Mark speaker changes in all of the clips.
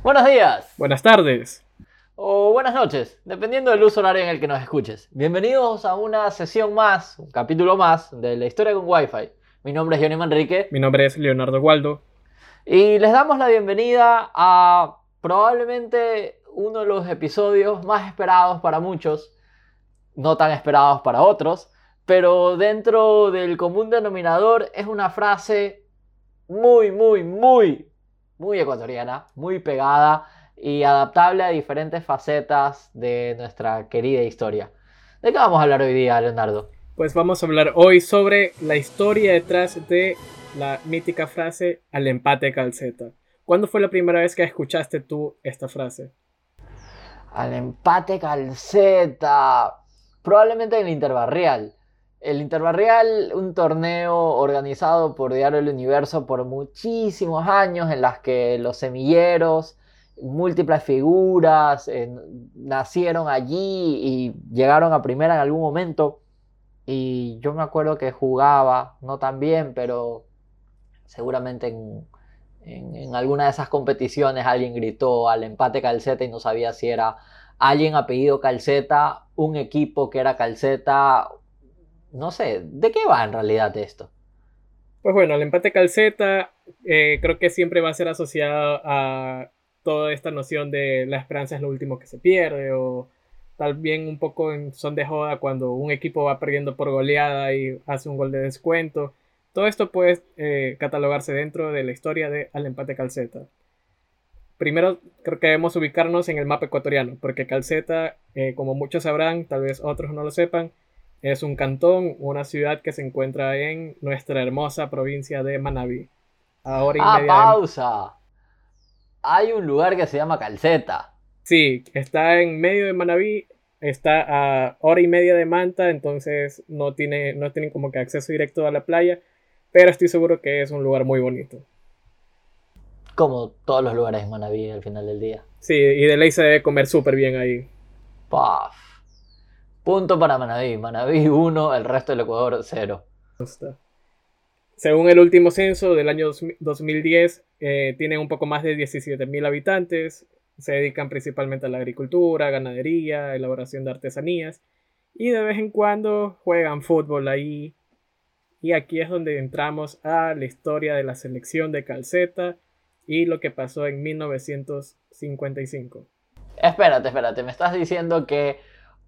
Speaker 1: Buenos días.
Speaker 2: Buenas tardes.
Speaker 1: O buenas noches, dependiendo del uso horario en el que nos escuches. Bienvenidos a una sesión más, un capítulo más de la historia con Wi-Fi. Mi nombre es Johnny Manrique.
Speaker 2: Mi nombre es Leonardo Waldo.
Speaker 1: Y les damos la bienvenida a probablemente uno de los episodios más esperados para muchos, no tan esperados para otros, pero dentro del común denominador es una frase muy, muy, muy, muy ecuatoriana, muy pegada y adaptable a diferentes facetas de nuestra querida historia. ¿De qué vamos a hablar hoy día, Leonardo?
Speaker 2: Pues vamos a hablar hoy sobre la historia detrás de la mítica frase al empate calceta. ¿Cuándo fue la primera vez que escuchaste tú esta frase?
Speaker 1: Al empate calceta. Probablemente en el Interbarrial. El Interbarrial, un torneo organizado por Diario del Universo por muchísimos años en las que los semilleros, múltiples figuras, eh, nacieron allí y llegaron a primera en algún momento. Y yo me acuerdo que jugaba, no tan bien, pero seguramente en, alguna de esas competiciones alguien gritó al empate calceta y no sabía si era alguien apellido calceta, un equipo que era calceta, no sé, ¿de qué va en realidad esto?
Speaker 2: Pues bueno, el empate calceta eh, creo que siempre va a ser asociado a toda esta noción de la esperanza es lo último que se pierde o tal bien un poco en son de joda cuando un equipo va perdiendo por goleada y hace un gol de descuento. Todo esto puede eh, catalogarse dentro de la historia de Al empate Calceta. Primero creo que debemos ubicarnos en el mapa ecuatoriano, porque Calceta, eh, como muchos sabrán, tal vez otros no lo sepan, es un cantón, una ciudad que se encuentra en nuestra hermosa provincia de Manabí.
Speaker 1: Ahora y ah, pausa. Hay un lugar que se llama Calceta.
Speaker 2: Sí, está en medio de Manabí, está a hora y media de Manta, entonces no tiene, no tienen como que acceso directo a la playa, pero estoy seguro que es un lugar muy bonito.
Speaker 1: Como todos los lugares de Manabí al final del día.
Speaker 2: Sí, y de ley se debe comer súper bien ahí.
Speaker 1: Paf. Punto para Manabí. Manabí 1, el resto del Ecuador 0.
Speaker 2: Según el último censo del año 2010, eh, tienen un poco más de 17.000 habitantes. Se dedican principalmente a la agricultura, ganadería, elaboración de artesanías. Y de vez en cuando juegan fútbol ahí. Y aquí es donde entramos a la historia de la selección de calceta y lo que pasó en 1955.
Speaker 1: Espérate, espérate, me estás diciendo que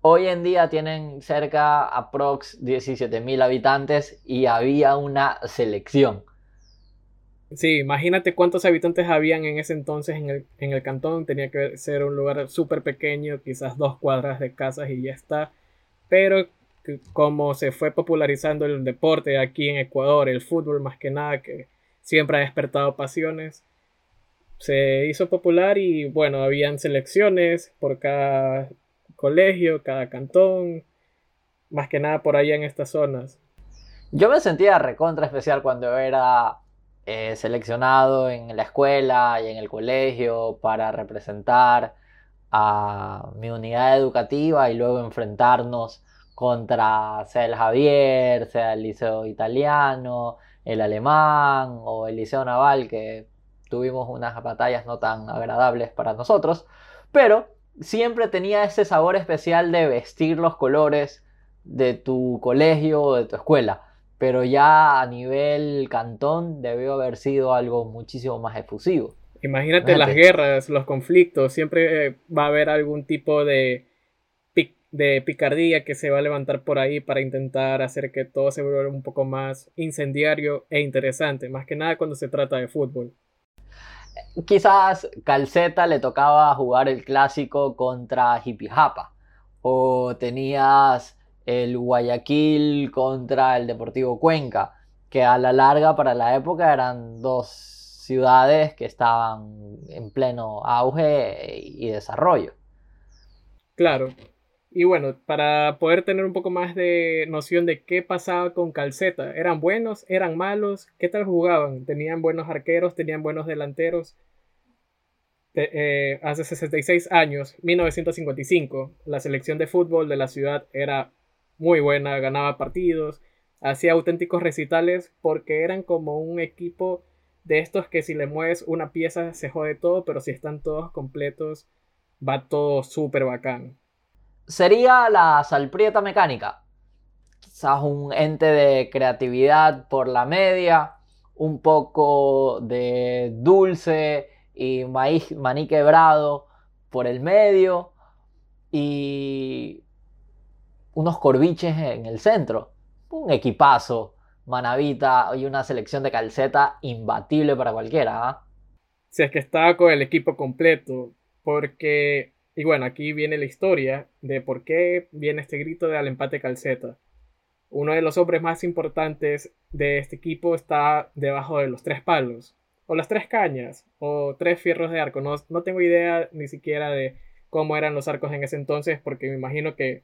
Speaker 1: Hoy en día tienen cerca aprox 17.000 habitantes y había una selección.
Speaker 2: Sí, imagínate cuántos habitantes habían en ese entonces en el, en el cantón. Tenía que ser un lugar súper pequeño, quizás dos cuadras de casas y ya está. Pero como se fue popularizando el deporte aquí en Ecuador, el fútbol más que nada, que siempre ha despertado pasiones, se hizo popular y bueno, habían selecciones por cada colegio, cada cantón, más que nada por allá en estas zonas.
Speaker 1: Yo me sentía recontra especial cuando era eh, seleccionado en la escuela y en el colegio para representar a mi unidad educativa y luego enfrentarnos contra sea el Javier, sea el Liceo Italiano, el Alemán o el Liceo Naval, que tuvimos unas batallas no tan agradables para nosotros, pero siempre tenía ese sabor especial de vestir los colores de tu colegio o de tu escuela. Pero ya a nivel cantón debió haber sido algo muchísimo más efusivo.
Speaker 2: Imagínate, las guerras, los conflictos, siempre eh, va a haber algún tipo de, de picardía que se va a levantar por ahí para intentar hacer que todo se vuelva un poco más incendiario e interesante, más que nada cuando se trata de fútbol
Speaker 1: quizás Calceta le tocaba jugar el clásico contra Jipijapa. O tenías el Guayaquil contra el Deportivo Cuenca, que a la larga para la época eran dos ciudades que estaban en pleno auge y desarrollo.
Speaker 2: Claro, y bueno, para poder tener un poco más de noción de qué pasaba con Calceta, ¿eran buenos? ¿Eran malos? ¿Qué tal jugaban? ¿Tenían buenos arqueros? ¿Tenían buenos delanteros? Eh, hace 66 años, 1955, la selección de fútbol de la ciudad era muy buena, ganaba partidos, hacía auténticos recitales porque eran como un equipo de estos que si le mueves una pieza se jode todo, pero si están todos completos va todo súper bacán.
Speaker 1: Sería la salprieta mecánica. Quizás un ente de creatividad por la media, un poco de dulce y maíz, maní quebrado por el medio y unos corviches en el centro. Un equipazo, manavita y una selección de calceta imbatible para cualquiera. ¿ah?
Speaker 2: Si es que estaba con el equipo completo, porque, y bueno, aquí viene la historia de por qué viene este grito de al empate calceta. Uno de los hombres más importantes de este equipo está debajo de los tres palos, o las tres cañas, o tres fierros de arco. No, no tengo idea ni siquiera de cómo eran los arcos en ese entonces, porque me imagino que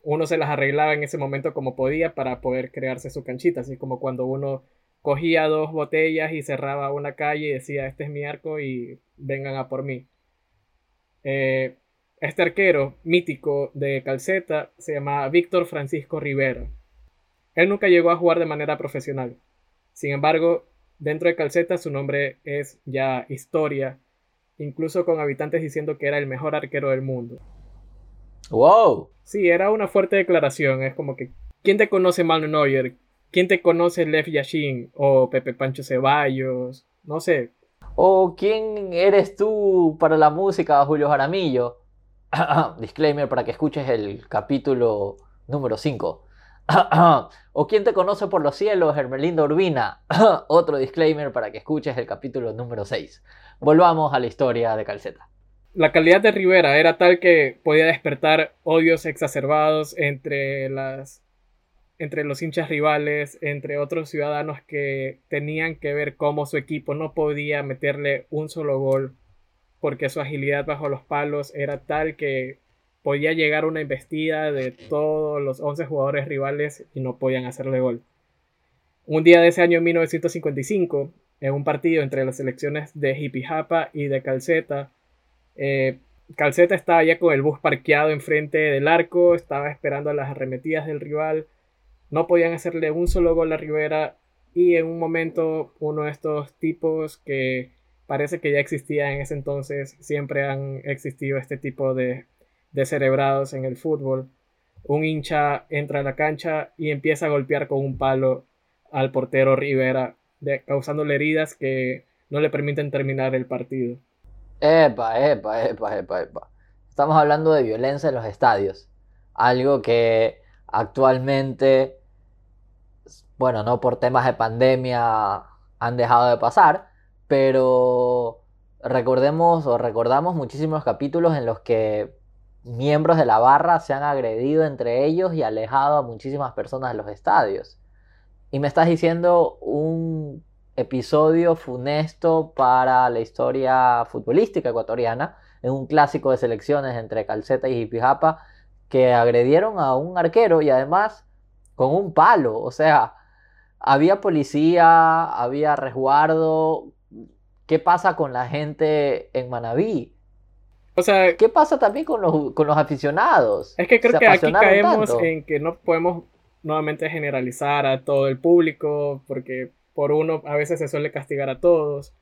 Speaker 2: uno se las arreglaba en ese momento como podía para poder crearse su canchita, así como cuando uno cogía dos botellas y cerraba una calle y decía, este es mi arco y vengan a por mí. Eh, este arquero mítico de Calceta se llama Víctor Francisco Rivera. Él nunca llegó a jugar de manera profesional. Sin embargo, dentro de Calceta su nombre es ya historia, incluso con habitantes diciendo que era el mejor arquero del mundo.
Speaker 1: ¡Wow!
Speaker 2: Sí, era una fuerte declaración. Es como que, ¿quién te conoce Manu Neuer? ¿Quién te conoce Lev Yashin? O Pepe Pancho Ceballos? No sé.
Speaker 1: ¿O quién eres tú para la música, Julio Jaramillo? Disclaimer para que escuches el capítulo número 5. ¿O quién te conoce por los cielos, Hermelinda Urbina? Otro disclaimer para que escuches el capítulo número 6. Volvamos a la historia de Calceta.
Speaker 2: La calidad de Rivera era tal que podía despertar odios exacerbados entre las entre los hinchas rivales, entre otros ciudadanos que tenían que ver cómo su equipo no podía meterle un solo gol porque su agilidad bajo los palos era tal que podía llegar una investida de todos los 11 jugadores rivales y no podían hacerle gol. Un día de ese año 1955, en un partido entre las selecciones de Jipijapa y de Calceta, eh, Calceta estaba ya con el bus parqueado enfrente del arco, estaba esperando las arremetidas del rival no podían hacerle un solo gol a Rivera y en un momento uno de estos tipos que parece que ya existía en ese entonces, siempre han existido este tipo de, de cerebrados en el fútbol. Un hincha entra a la cancha y empieza a golpear con un palo al portero Rivera, causándole heridas que no le permiten terminar el partido.
Speaker 1: Epa, epa, epa, epa, epa. Estamos hablando de violencia en los estadios. Algo que actualmente, bueno, no por temas de pandemia han dejado de pasar, pero recordemos o recordamos muchísimos capítulos en los que miembros de la barra se han agredido entre ellos y alejado a muchísimas personas de los estadios. Y me estás diciendo un episodio funesto para la historia futbolística ecuatoriana, en un clásico de selecciones entre Calceta y Jipijapa, que agredieron a un arquero y además con un palo. O sea, había policía, había resguardo. ¿Qué pasa con la gente en Manabí?
Speaker 2: O sea,
Speaker 1: ¿qué pasa también con los, aficionados?
Speaker 2: Es que creo que aquí caemos en que no podemos nuevamente generalizar a todo el público, porque por uno a veces se suele castigar a todos.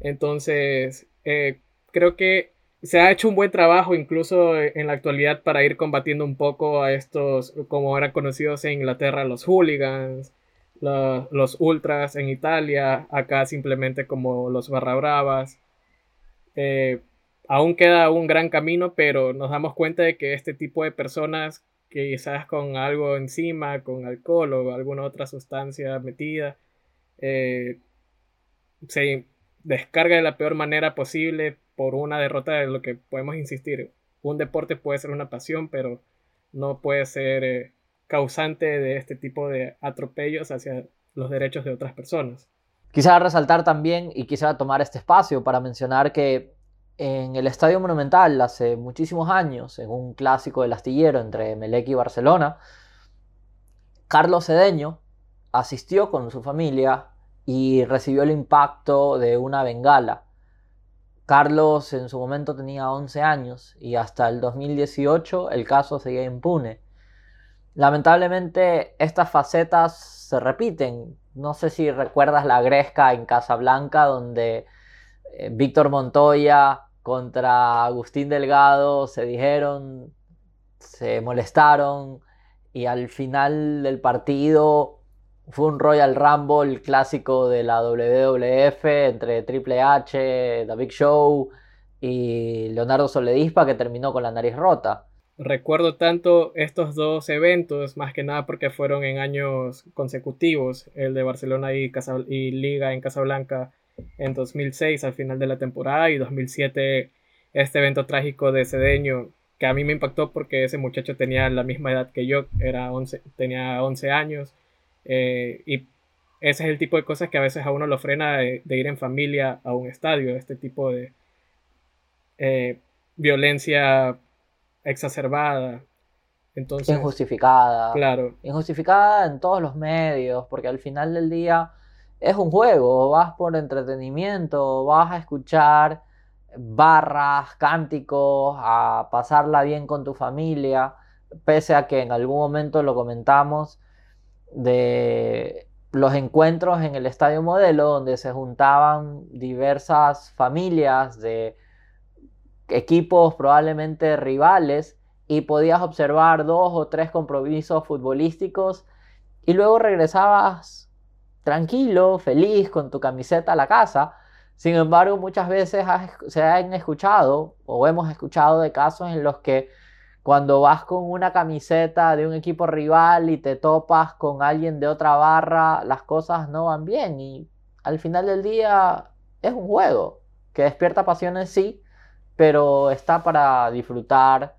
Speaker 2: Entonces, eh, creo que se ha hecho un buen trabajo incluso en la actualidad para ir combatiendo un poco a estos, como eran conocidos en Inglaterra, los hooligans, los, ultras en Italia, acá simplemente como los barra bravas. Eh, aún queda un gran camino, pero nos damos cuenta de que este tipo de personas, quizás con algo encima, con alcohol o alguna otra sustancia metida, eh, se descarga de la peor manera posible por una derrota de lo que podemos insistir. Un deporte puede ser una pasión, pero no puede ser eh, causante de este tipo de atropellos hacia los derechos de otras personas.
Speaker 1: Quisiera resaltar también y quisiera tomar este espacio para mencionar que en el Estadio Monumental hace muchísimos años, en un clásico del astillero entre Melec y Barcelona, Carlos Cedeño asistió con su familia y recibió el impacto de una bengala. Carlos en su momento tenía 11 años y hasta el 2018 el caso seguía impune. Lamentablemente estas facetas se repiten. No sé si recuerdas la Gresca en Casablanca, donde eh, Víctor Montoya contra Agustín Delgado se dijeron, se molestaron y al final del partido fue un Royal Rumble clásico de la WWF entre Triple H, The Big Show y Leonardo Soledispa que terminó con la nariz rota.
Speaker 2: Recuerdo tanto estos dos eventos, más que nada porque fueron en años consecutivos, el de Barcelona y, y Liga en Casablanca en 2006 al final de la temporada y 2007 este evento trágico de Cedeño que a mí me impactó porque ese muchacho tenía la misma edad que yo, era 11, tenía 11 años eh, y ese es el tipo de cosas que a veces a uno lo frena de, ir en familia a un estadio, este tipo de eh, violencia exacerbada. Entonces,
Speaker 1: injustificada.
Speaker 2: Claro.
Speaker 1: Injustificada en todos los medios, porque al final del día es un juego, vas por entretenimiento, vas a escuchar barras, cánticos, a pasarla bien con tu familia, pese a que en algún momento lo comentamos de los encuentros en el Estadio Modelo, donde se juntaban diversas familias de equipos probablemente rivales y podías observar dos o tres compromisos futbolísticos y luego regresabas tranquilo, feliz, con tu camiseta a la casa sin embargo, muchas veces se han escuchado o hemos escuchado de casos en los que cuando vas con una camiseta de un equipo rival y te topas con alguien de otra barra, las cosas no van bien y al final del día es un juego que despierta pasiones, sí, pero está para disfrutar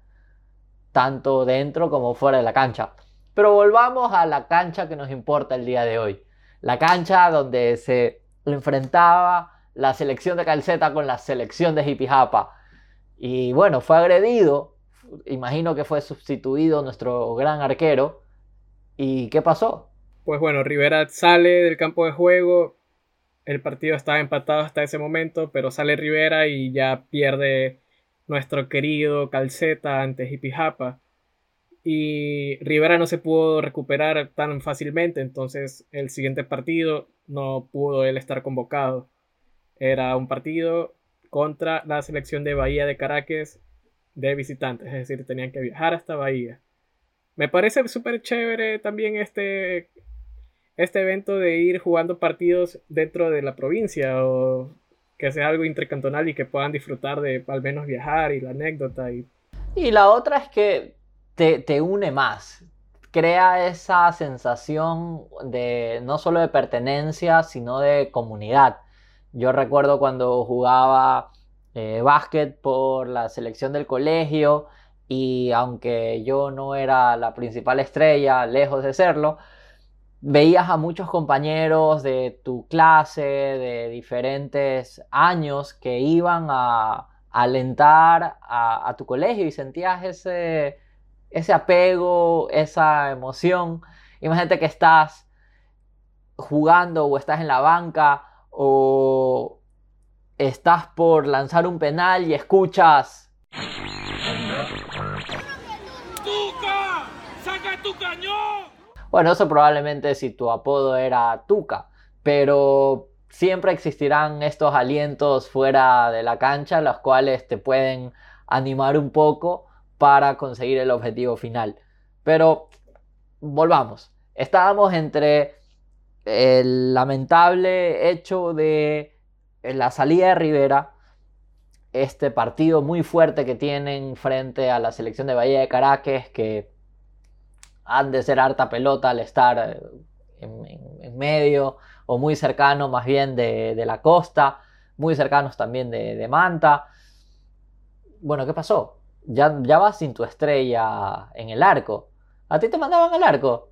Speaker 1: tanto dentro como fuera de la cancha. Pero volvamos a la cancha que nos importa el día de hoy. La cancha donde se enfrentaba la selección de Calceta con la selección de Jipijapa. Y bueno, fue agredido, imagino que fue sustituido nuestro gran arquero. ¿Y qué pasó?
Speaker 2: Pues bueno, Rivera sale del campo de juego, el partido estaba empatado hasta ese momento, pero sale Rivera y ya pierde nuestro querido Calceta ante Jipijapa. Y Rivera no se pudo recuperar tan fácilmente, entonces el siguiente partido no pudo él estar convocado. Era un partido contra la selección de Bahía de Caracas de visitantes, es decir, tenían que viajar hasta Bahía. Me parece súper chévere también este, este evento de ir jugando partidos dentro de la provincia o que sea algo intercantonal y que puedan disfrutar de al menos viajar y la anécdota. Y,
Speaker 1: y la otra es que te, une más, crea esa sensación de no solo de pertenencia, sino de comunidad. Yo recuerdo cuando jugaba eh, básquet por la selección del colegio y aunque yo no era la principal estrella, lejos de serlo, veías a muchos compañeros de tu clase, de diferentes años, que iban a, alentar a, tu colegio y sentías ese, ese apego, esa emoción. Imagínate que estás jugando o estás en la banca o estás por lanzar un penal y escuchas... ¡Tuca! ¡Saca tu cañón! Bueno, eso probablemente si tu apodo era Tuca, pero siempre existirán estos alientos fuera de la cancha, los cuales te pueden animar un poco para conseguir el objetivo final. Pero volvamos. Estábamos entre el lamentable hecho de eh, la salida de Rivera, este partido muy fuerte que tienen frente a la selección de Bahía de Caracas, que han de ser harta pelota al estar eh, en, medio o muy cercano más bien de, la costa, muy cercanos también de, Manta. Bueno, ¿qué pasó? Ya, ya vas sin tu estrella en el arco. ¿A ti te mandaban al arco?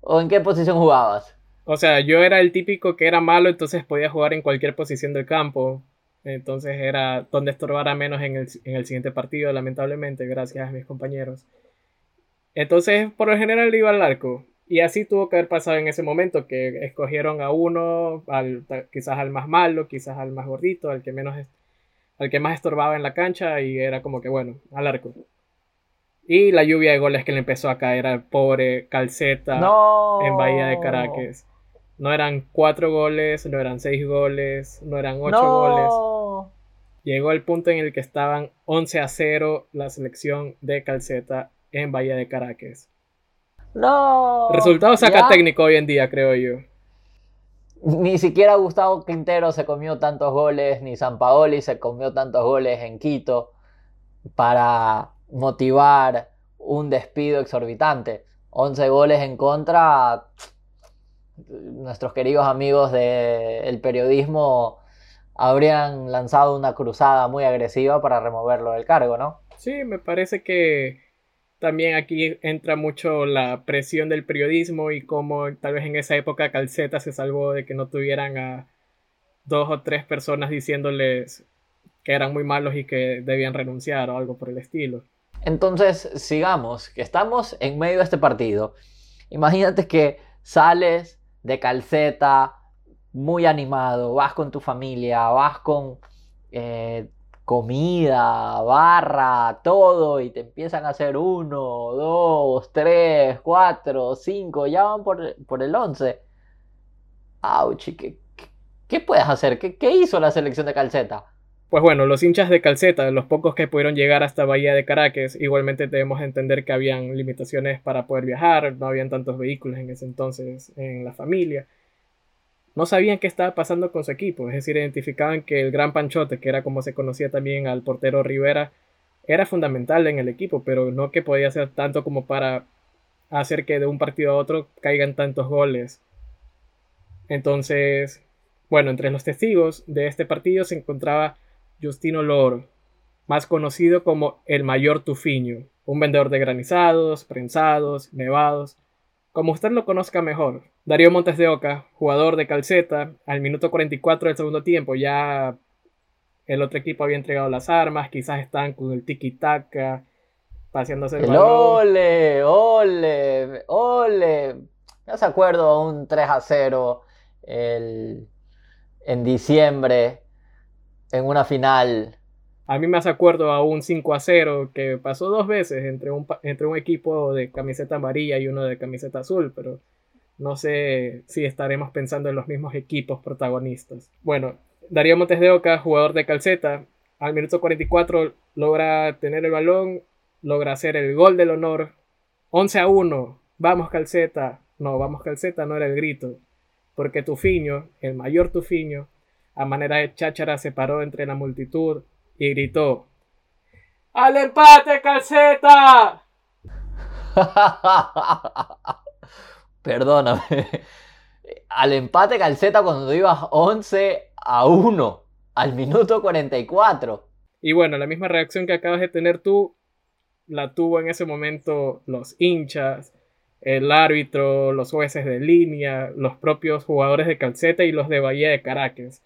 Speaker 1: ¿O en qué posición jugabas?
Speaker 2: O sea, yo era el típico que era malo, entonces podía jugar en cualquier posición del campo. Entonces era donde estorbara menos en el, siguiente partido, lamentablemente, gracias a mis compañeros. Entonces, por lo general iba al arco. Y así tuvo que haber pasado en ese momento, que escogieron a uno, al, quizás al más malo, quizás al más gordito, al que menos al que más estorbaba en la cancha, y era como que bueno, al arco. Y la lluvia de goles que le empezó a caer al pobre Calceta en Bahía de Caracas. No eran cuatro goles, no eran seis goles, no eran ocho goles. Llegó el punto en el que estaban 11 a 0 la selección de Calceta en Bahía de Caracas.
Speaker 1: No.
Speaker 2: Resultado saca técnico hoy en día, creo yo.
Speaker 1: Ni siquiera Gustavo Quintero se comió tantos goles, ni San Paoli se comió tantos goles en Quito para motivar un despido exorbitante. 11 goles en contra. Nuestros queridos amigos del periodismo habrían lanzado una cruzada muy agresiva para removerlo del cargo, ¿no?
Speaker 2: Sí, me parece que también aquí entra mucho la presión del periodismo y cómo tal vez en esa época Calceta se salvó de que no tuvieran a dos o tres personas diciéndoles que eran muy malos y que debían renunciar o algo por el estilo.
Speaker 1: Entonces, sigamos, que estamos en medio de este partido. Imagínate que sales de calceta muy animado, vas con tu familia, vas con eh, comida, barra, todo, y te empiezan a hacer uno, dos, tres, cuatro, cinco, ya van por, por el once. Ouch, ¿qué, qué, puedes hacer? ¿Qué, ¿Qué hizo la selección de calceta?
Speaker 2: Pues bueno, los hinchas de calceta, los pocos que pudieron llegar hasta Bahía de Caracas, igualmente debemos entender que habían limitaciones para poder viajar, no habían tantos vehículos en ese entonces en la familia. No sabían qué estaba pasando con su equipo, es decir, identificaban que el gran Panchote, que era como se conocía también al portero Rivera, era fundamental en el equipo, pero no que podía ser tanto como para hacer que de un partido a otro caigan tantos goles. Entonces, bueno, entre los testigos de este partido se encontraba Justino Loro, más conocido como el Mayor Tufiño, un vendedor de granizados, prensados, nevados, como usted lo conozca mejor. Darío Montes de Oca, jugador de calceta, al minuto 44 del segundo tiempo ya el otro equipo había entregado las armas, quizás están con el tiki-taka, paseándose el, el
Speaker 1: ole, ole, ole. No se acuerdo un 3 a 0 el, en diciembre en una final.
Speaker 2: A mí me hace acuerdo a un 5 a 0 que pasó dos veces entre un, entre un equipo de camiseta amarilla y uno de camiseta azul, pero no sé si estaremos pensando en los mismos equipos protagonistas. Bueno, Darío Montes de Oca, jugador de calceta, al minuto 44 logra tener el balón, logra hacer el gol del honor. 11 a 1, vamos calceta. No, vamos calceta no era el grito, porque Tufiño, el mayor Tufiño, a manera de cháchara se paró entre la multitud y gritó ¡Al empate, calceta!
Speaker 1: Perdóname. Al empate calceta cuando ibas 11 a 1 al minuto 44.
Speaker 2: Y bueno, la misma reacción que acabas de tener tú la tuvo en ese momento los hinchas, el árbitro, los jueces de línea, los propios jugadores de calceta y los de Bahía de Caracas.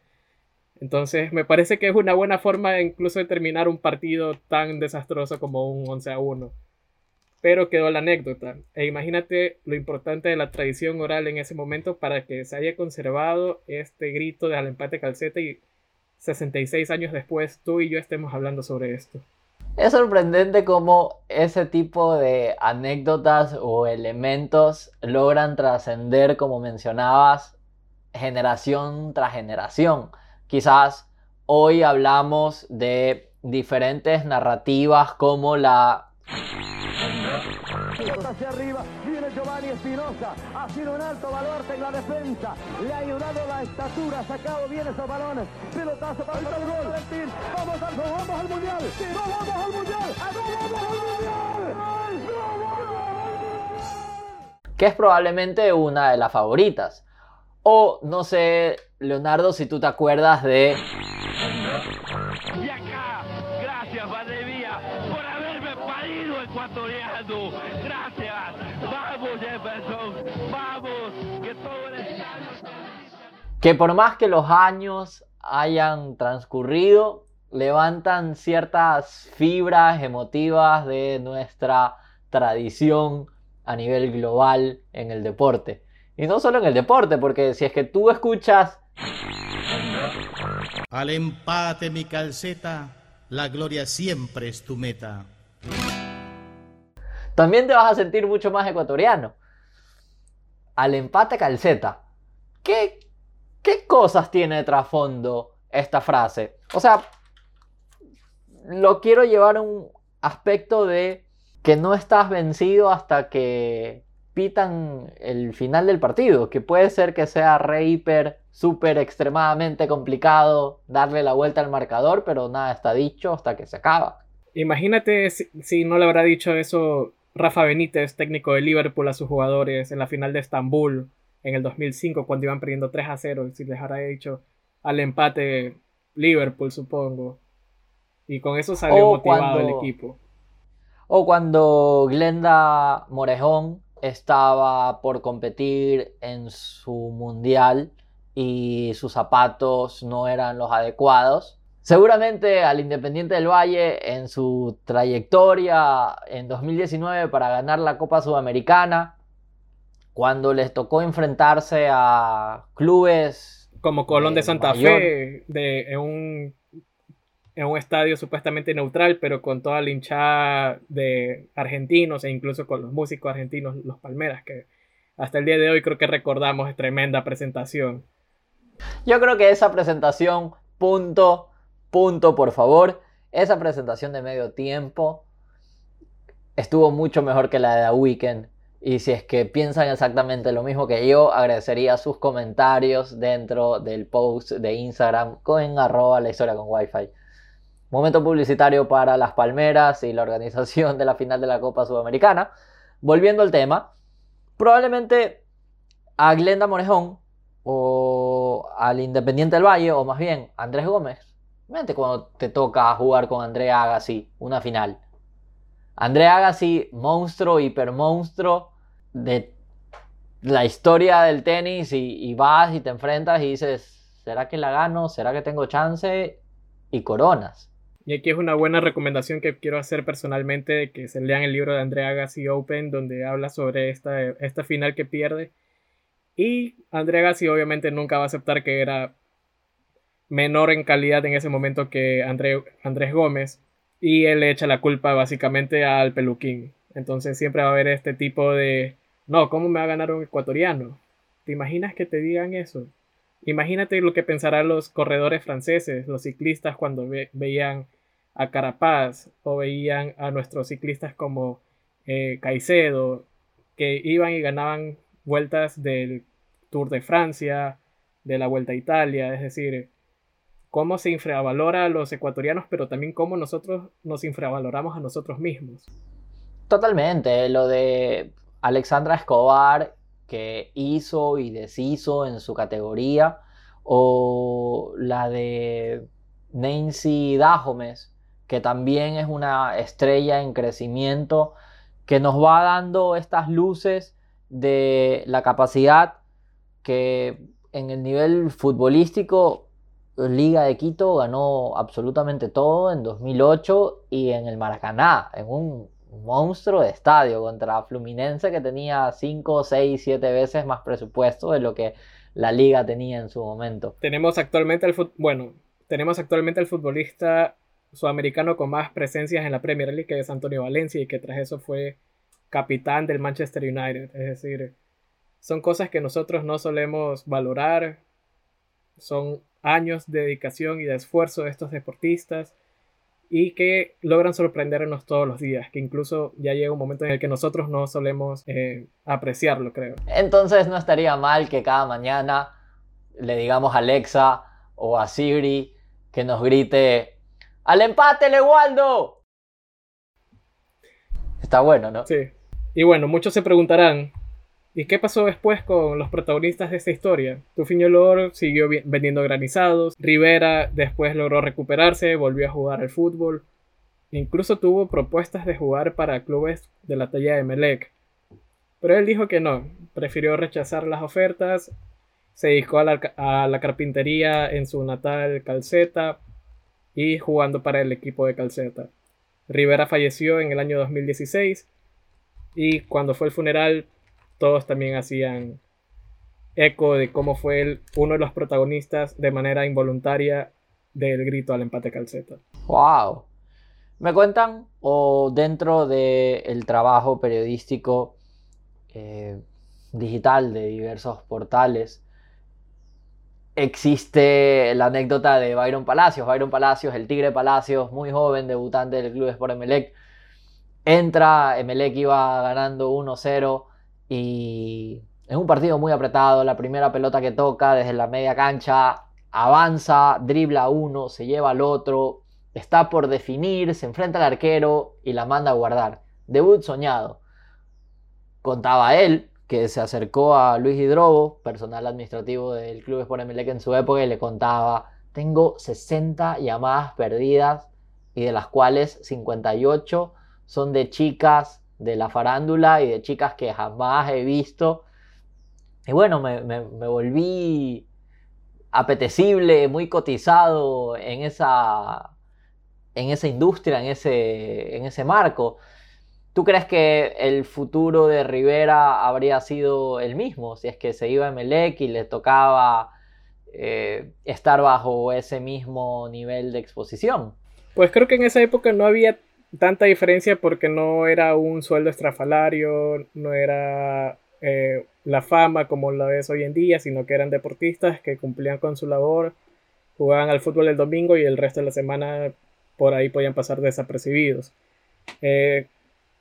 Speaker 2: Entonces, me parece que es una buena forma incluso de terminar un partido tan desastroso como un 11 a 1. Pero quedó la anécdota. E imagínate lo importante de la tradición oral en ese momento para que se haya conservado este grito de al empate calceta y 66 años después tú y yo estemos hablando sobre esto.
Speaker 1: Es sorprendente cómo ese tipo de anécdotas o elementos logran trascender, como mencionabas, generación tras generación. Quizás hoy hablamos de diferentes narrativas como la
Speaker 3: hacia arriba, viene Giovanni Espinosa, ha sido un alto baluarte en la defensa, le ha ayudado la estatura, sacado bien esos balones, pelotazo para el gol, vamos al, vamos al mundial, no vamos al mundial, no vamos al mundial,
Speaker 1: que es probablemente una de las favoritas. O no sé, Leonardo, si tú te acuerdas de...
Speaker 4: Que
Speaker 1: por más que los años hayan transcurrido, levantan ciertas fibras emotivas de nuestra tradición a nivel global en el deporte. Y no solo en el deporte, porque si es que tú escuchas...
Speaker 5: Al empate mi calceta, la gloria siempre es tu meta.
Speaker 1: También te vas a sentir mucho más ecuatoriano. Al empate calceta. ¿qué, qué cosas tiene de trasfondo esta frase? O sea, lo quiero llevar a un aspecto de que no estás vencido hasta que pitan el final del partido, que puede ser que sea re hiper, súper extremadamente complicado darle la vuelta al marcador, pero nada está dicho hasta que se acaba.
Speaker 2: Imagínate si, no le habrá dicho eso Rafa Benítez, técnico de Liverpool, a sus jugadores en la final de Estambul en el 2005, cuando iban perdiendo 3 a 0, si les habrá dicho al empate Liverpool, supongo. Y con eso salió motivado el equipo.
Speaker 1: O cuando Glenda Morejón estaba por competir en su mundial y sus zapatos no eran los adecuados. Seguramente al Independiente del Valle en su trayectoria en 2019 para ganar la Copa Sudamericana, cuando les tocó enfrentarse a clubes
Speaker 2: como Colón de Santa Fe, de, un en un estadio supuestamente neutral, pero con toda la hinchada de argentinos e incluso con los músicos argentinos, los Palmeras, que hasta el día de hoy creo que recordamos es tremenda presentación.
Speaker 1: Yo creo que esa presentación, punto, punto, por favor, esa presentación de medio tiempo estuvo mucho mejor que la de The Weekend. Y si es que piensan exactamente lo mismo que yo, agradecería sus comentarios dentro del post de Instagram con arroba la historia con Wi-Fi. Momento publicitario para las Palmeras y la organización de la final de la Copa Sudamericana. Volviendo al tema, probablemente a Glenda Morejón o al Independiente del Valle, o más bien Andrés Gómez, Mente cuando te toca jugar con André Agassi una final. André Agassi, monstruo, hipermonstruo de la historia del tenis y, vas y te enfrentas y dices, ¿será que la gano? ¿Será que tengo chance? Y coronas.
Speaker 2: Y aquí es una buena recomendación que quiero hacer personalmente, que se lean el libro de Andrea Agassi Open, donde habla sobre esta, esta final que pierde. Y Andrea Agassi obviamente nunca va a aceptar que era menor en calidad en ese momento que Andrés Gómez. Y él le echa la culpa básicamente al peluquín. Entonces siempre va a haber este tipo de, no, ¿cómo me va a ganar un ecuatoriano? ¿Te imaginas que te digan eso? Imagínate lo que pensarán los corredores franceses, los ciclistas cuando veían a Carapaz o veían a nuestros ciclistas como eh, Caicedo, que iban y ganaban vueltas del Tour de Francia, de la Vuelta a Italia, es decir, cómo se infravalora a los ecuatorianos, pero también cómo nosotros nos infravaloramos a nosotros mismos.
Speaker 1: Totalmente, lo de Alexandra Escobar que hizo y deshizo en su categoría, o la de Nancy Dahomes, que también es una estrella en crecimiento, que nos va dando estas luces de la capacidad que en el nivel futbolístico Liga de Quito ganó absolutamente todo en 2008 y en el Maracaná, en un monstruo de estadio contra Fluminense que tenía 5, 6, 7 veces más presupuesto de lo que la liga tenía en su momento.
Speaker 2: Tenemos actualmente el bueno, tenemos actualmente el futbolista sudamericano con más presencias en la Premier League que es Antonio Valencia y que tras eso fue capitán del Manchester United, es decir, son cosas que nosotros no solemos valorar, son años de dedicación y de esfuerzo de estos deportistas y que logran sorprendernos todos los días, que incluso ya llega un momento en el que nosotros no solemos eh, apreciarlo, creo.
Speaker 1: Entonces no estaría mal que cada mañana le digamos a Alexa o a Siri que nos grite ¡Al empate, Lewaldo! Está bueno, ¿no?
Speaker 2: Sí. Y bueno, muchos se preguntarán, ¿Y qué pasó después con los protagonistas de esta historia? Tufiño Lor siguió vendiendo granizados, Rivera después logró recuperarse, volvió a jugar al fútbol, incluso tuvo propuestas de jugar para clubes de la talla de Melec. Pero él dijo que no, prefirió rechazar las ofertas, se dedicó a la, a la carpintería en su natal Calceta y jugando para el equipo de Calceta. Rivera falleció en el año 2016 y cuando fue el funeral todos también hacían eco de cómo fue uno de los protagonistas de manera involuntaria del grito al empate calceta.
Speaker 1: ¡Wow! Me cuentan, o dentro del trabajo periodístico eh, digital de diversos portales, existe la anécdota de Byron Palacios. Byron Palacios, el Tigre Palacios, muy joven, debutante del club Sport Emelec. Entra, Emelec iba ganando 1-0 y es un partido muy apretado. La primera pelota que toca desde la media cancha avanza, dribla uno, se lleva al otro, está por definir, se enfrenta al arquero y la manda a guardar. Debut soñado. Contaba él que se acercó a Luis Hidrobo, personal administrativo del Club Sport en su época, y le contaba, tengo 60 llamadas perdidas y de las cuales 58 son de chicas de la farándula y de chicas que jamás he visto. Y bueno, me, me volví apetecible, muy cotizado en esa, en esa industria, en ese, en ese marco. ¿Tú crees que el futuro de Rivera habría sido el mismo si es que se iba a Melec y le tocaba eh, estar bajo ese mismo nivel de exposición?
Speaker 2: Pues creo que en esa época no había tanta diferencia porque no era un sueldo estrafalario, no era eh, la fama como la ves hoy en día, sino que eran deportistas que cumplían con su labor, jugaban al fútbol el domingo y el resto de la semana por ahí podían pasar desapercibidos. Eh,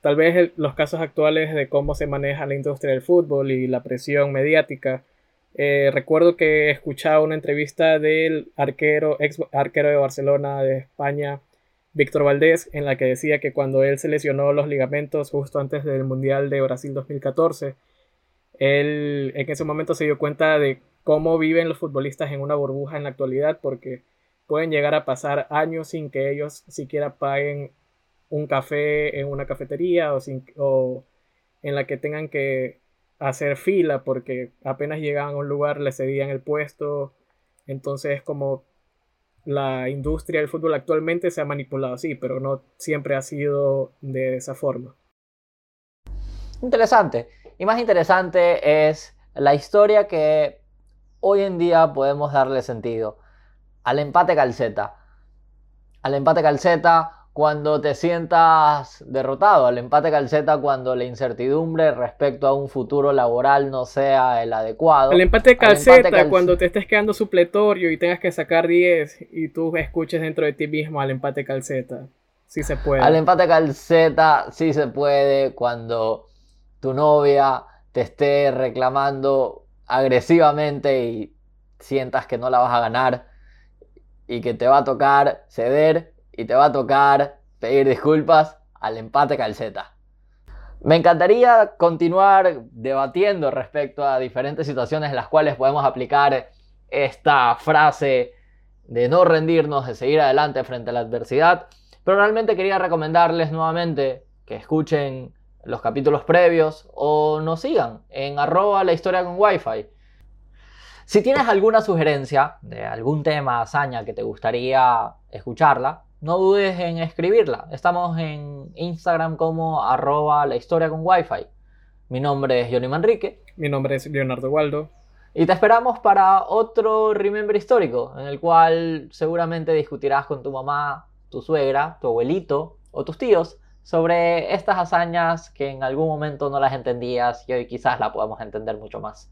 Speaker 2: Tal vez los casos actuales de cómo se maneja la industria del fútbol y la presión mediática. Eh, recuerdo que escuchaba una entrevista del arquero, ex arquero de Barcelona de España, Víctor Valdés, en la que decía que cuando él se lesionó los ligamentos justo antes del Mundial de Brasil 2014, él en ese momento se dio cuenta de cómo viven los futbolistas en una burbuja en la actualidad, porque pueden llegar a pasar años sin que ellos siquiera paguen un café en una cafetería o, en la que tengan que hacer fila porque apenas llegaban a un lugar le cedían el puesto. Entonces como la industria del fútbol actualmente se ha manipulado así, pero no siempre ha sido de esa forma.
Speaker 1: Interesante. Y más interesante es la historia que hoy en día podemos darle sentido. Al empate calceta. Al empate calceta cuando te sientas derrotado, al empate calceta cuando la incertidumbre respecto a un futuro laboral no sea el adecuado.
Speaker 2: El empate calceta cuando te estés quedando supletorio y tengas que sacar 10 y tú escuches dentro de ti mismo al empate calceta. Sí se puede.
Speaker 1: Al empate calceta sí se puede cuando tu novia te esté reclamando agresivamente y sientas que no la vas a ganar y que te va a tocar ceder y te va a tocar pedir disculpas al empate calceta. Me encantaría continuar debatiendo respecto a diferentes situaciones en las cuales podemos aplicar esta frase de no rendirnos, de seguir adelante frente a la adversidad, pero realmente quería recomendarles nuevamente que escuchen los capítulos previos o nos sigan en arroba la historia con wifi. Si tienes alguna sugerencia de algún tema, hazaña que te gustaría escucharla, no dudes en escribirla. Estamos en Instagram como arroba la historia con wifi. Mi nombre es Johnny Manrique.
Speaker 2: Mi nombre es Leonardo Waldo.
Speaker 1: Y te esperamos para otro Remember histórico, en el cual seguramente discutirás con tu mamá, tu suegra, tu abuelito o tus tíos sobre estas hazañas que en algún momento no las entendías y hoy quizás la podamos entender mucho más.